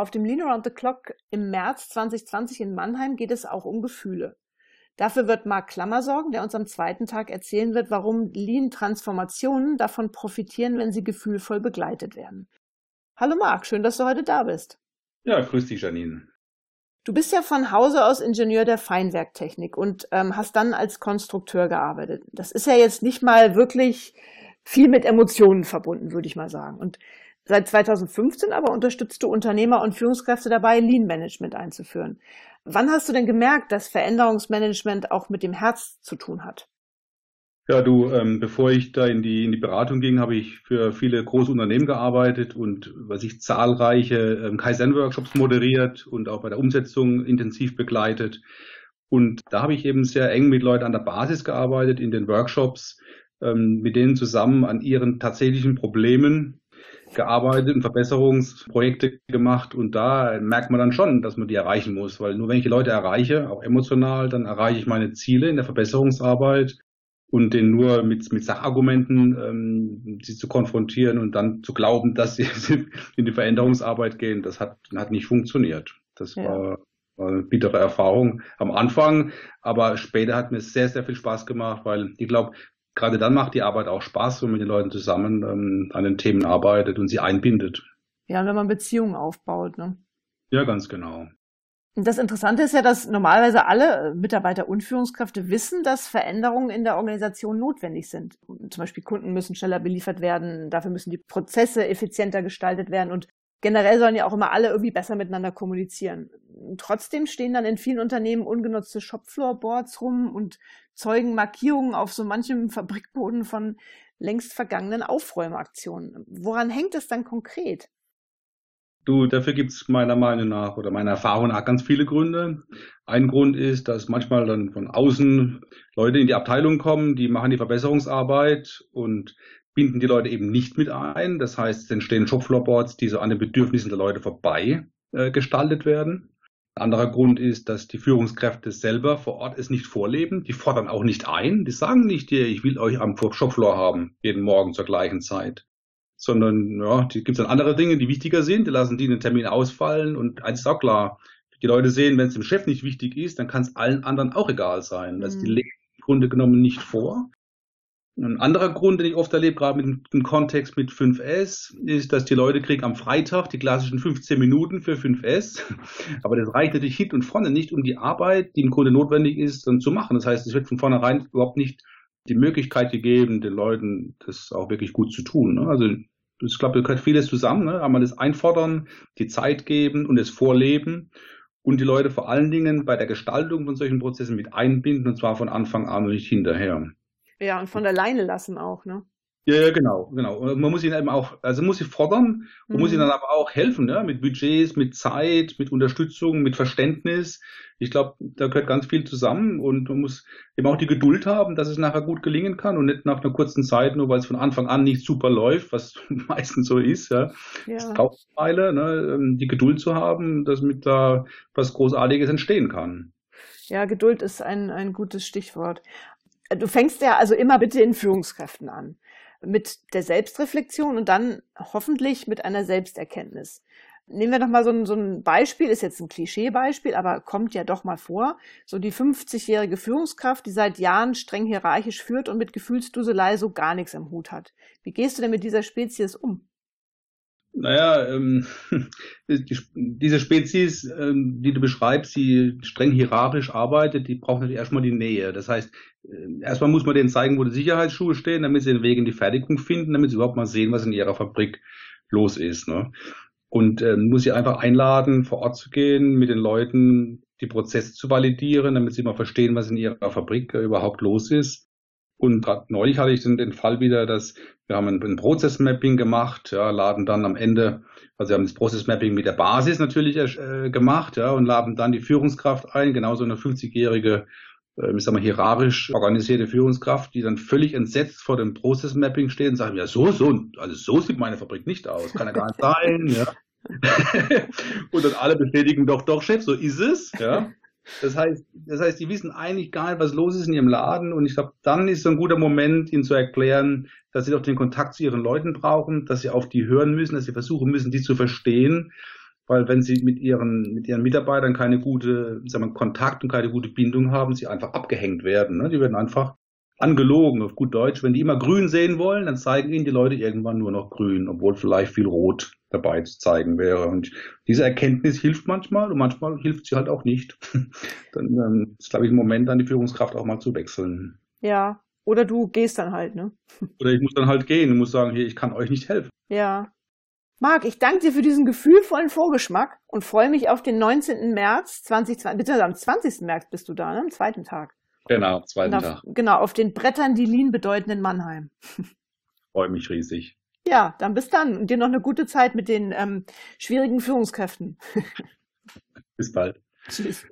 Auf dem Lean Around the Clock im März 2020 in Mannheim geht es auch um Gefühle. Dafür wird Marc Klammer sorgen, der uns am zweiten Tag erzählen wird, warum Lean-Transformationen davon profitieren, wenn sie gefühlvoll begleitet werden. Hallo Marc, schön, dass du heute da bist. Ja, grüß dich, Janine. Du bist ja von Hause aus Ingenieur der Feinwerktechnik und ähm, hast dann als Konstrukteur gearbeitet. Das ist ja jetzt nicht mal wirklich viel mit Emotionen verbunden, würde ich mal sagen. Und seit 2015 aber unterstützt du Unternehmer und Führungskräfte dabei, Lean Management einzuführen. Wann hast du denn gemerkt, dass Veränderungsmanagement auch mit dem Herz zu tun hat? Ja, du, ähm, bevor ich da in die, in die Beratung ging, habe ich für viele große Unternehmen gearbeitet und was ich zahlreiche ähm, Kaizen-Workshops moderiert und auch bei der Umsetzung intensiv begleitet. Und da habe ich eben sehr eng mit Leuten an der Basis gearbeitet in den Workshops, ähm, mit denen zusammen an ihren tatsächlichen Problemen gearbeitet und Verbesserungsprojekte gemacht und da merkt man dann schon, dass man die erreichen muss, weil nur wenn ich die Leute erreiche, auch emotional, dann erreiche ich meine Ziele in der Verbesserungsarbeit und den nur mit, mit Sachargumenten ähm, sie zu konfrontieren und dann zu glauben, dass sie in die Veränderungsarbeit gehen, das hat, hat nicht funktioniert. Das ja. war, war eine bittere Erfahrung am Anfang, aber später hat mir sehr, sehr viel Spaß gemacht, weil ich glaube, gerade dann macht die Arbeit auch Spaß, wenn man mit den Leuten zusammen ähm, an den Themen arbeitet und sie einbindet. Ja, wenn man Beziehungen aufbaut. Ne? Ja, ganz genau. Das Interessante ist ja, dass normalerweise alle Mitarbeiter und Führungskräfte wissen, dass Veränderungen in der Organisation notwendig sind. Zum Beispiel Kunden müssen schneller beliefert werden, dafür müssen die Prozesse effizienter gestaltet werden und generell sollen ja auch immer alle irgendwie besser miteinander kommunizieren. Trotzdem stehen dann in vielen Unternehmen ungenutzte Shopfloorboards rum und zeugen Markierungen auf so manchem Fabrikboden von längst vergangenen Aufräumaktionen. Woran hängt es dann konkret? Du, dafür gibt es meiner Meinung nach oder meiner Erfahrung nach ganz viele Gründe. Ein Grund ist, dass manchmal dann von außen Leute in die Abteilung kommen, die machen die Verbesserungsarbeit und binden die Leute eben nicht mit ein. Das heißt, es entstehen Shopfloorboards, die so an den Bedürfnissen der Leute vorbei äh, gestaltet werden. Ein anderer Grund ist, dass die Führungskräfte selber vor Ort es nicht vorleben. Die fordern auch nicht ein. Die sagen nicht dir, ich will euch am Shopfloor haben, jeden Morgen zur gleichen Zeit sondern ja, die gibt es dann andere Dinge, die wichtiger sind, die lassen die einen Termin ausfallen und eins ist auch klar, die Leute sehen, wenn es dem Chef nicht wichtig ist, dann kann es allen anderen auch egal sein. Mhm. Also die legen im Grunde genommen nicht vor. Ein anderer Grund, den ich oft erlebe, gerade mit dem Kontext mit 5S, ist, dass die Leute kriegen am Freitag die klassischen 15 Minuten für 5S. Aber das reicht natürlich hinten und vorne nicht, um die Arbeit, die im Grunde notwendig ist, dann zu machen. Das heißt, es wird von vornherein überhaupt nicht die Möglichkeit gegeben, den Leuten das auch wirklich gut zu tun. Ne? Also ich glaube, da gehört vieles zusammen. Ne? Einmal das Einfordern, die Zeit geben und das Vorleben und die Leute vor allen Dingen bei der Gestaltung von solchen Prozessen mit einbinden und zwar von Anfang an und nicht hinterher. Ja, und von alleine lassen auch, ne? Ja, genau, genau. Und man muss ihn eben auch, also muss sie fordern und mhm. muss ihnen dann aber auch helfen, ne? mit Budgets, mit Zeit, mit Unterstützung, mit Verständnis. Ich glaube, da gehört ganz viel zusammen und man muss eben auch die Geduld haben, dass es nachher gut gelingen kann und nicht nach einer kurzen Zeit, nur weil es von Anfang an nicht super läuft, was meistens so ist, ja. ja. Das braucht Weile, ne? Ähm, die Geduld zu haben, dass mit da was Großartiges entstehen kann. Ja, Geduld ist ein, ein gutes Stichwort. Du fängst ja also immer bitte in Führungskräften an mit der Selbstreflexion und dann hoffentlich mit einer Selbsterkenntnis. Nehmen wir doch mal so ein, so ein Beispiel, ist jetzt ein Klischeebeispiel, aber kommt ja doch mal vor. So die 50-jährige Führungskraft, die seit Jahren streng hierarchisch führt und mit Gefühlsduselei so gar nichts im Hut hat. Wie gehst du denn mit dieser Spezies um? Naja, ähm, die, diese Spezies, ähm, die du beschreibst, die streng hierarchisch arbeitet, die braucht natürlich erstmal die Nähe. Das heißt, äh, erstmal muss man denen zeigen, wo die Sicherheitsschuhe stehen, damit sie den Weg in die Fertigung finden, damit sie überhaupt mal sehen, was in ihrer Fabrik los ist. Ne? Und äh, muss sie einfach einladen, vor Ort zu gehen, mit den Leuten die Prozesse zu validieren, damit sie mal verstehen, was in ihrer Fabrik äh, überhaupt los ist. Und gerade neulich hatte ich den, den Fall wieder, dass wir haben ein, ein Prozessmapping gemacht, ja, laden dann am Ende, also wir haben das Prozessmapping mit der Basis natürlich äh, gemacht, ja, und laden dann die Führungskraft ein, genauso eine 50-jährige, äh, ich sag mal, hierarchisch organisierte Führungskraft, die dann völlig entsetzt vor dem Prozessmapping steht und sagt, ja, so, so, also so sieht meine Fabrik nicht aus, kann ja gar nicht sein, ja. und dann alle bestätigen doch, doch, Chef, so ist es, ja. Das heißt, das heißt, die wissen eigentlich gar nicht, was los ist in ihrem Laden. Und ich glaube, dann ist so ein guter Moment, ihnen zu erklären, dass sie doch den Kontakt zu ihren Leuten brauchen, dass sie auf die hören müssen, dass sie versuchen müssen, die zu verstehen. weil wenn sie mit ihren, mit ihren Mitarbeitern keine gute, sagen wir, Kontakt und keine gute Bindung haben, sie einfach abgehängt werden. Ne? Die werden einfach angelogen, auf gut Deutsch. Wenn die immer grün sehen wollen, dann zeigen ihnen die Leute irgendwann nur noch grün, obwohl vielleicht viel rot dabei zu zeigen wäre. Und diese Erkenntnis hilft manchmal und manchmal hilft sie halt auch nicht. dann ähm, ist, glaube ich, ein Moment, dann die Führungskraft auch mal zu wechseln. Ja, oder du gehst dann halt, ne? Oder ich muss dann halt gehen und muss sagen, hier, ich kann euch nicht helfen. Ja. Marc, ich danke dir für diesen gefühlvollen Vorgeschmack und freue mich auf den 19. März 2020, bitte am 20. März bist du da, ne? am zweiten Tag. Genau, zweiten auf, Tag. Genau, auf den Brettern, die Lean bedeuten in Mannheim. Freue mich riesig. Ja, dann bis dann und dir noch eine gute Zeit mit den ähm, schwierigen Führungskräften. bis bald. Tschüss.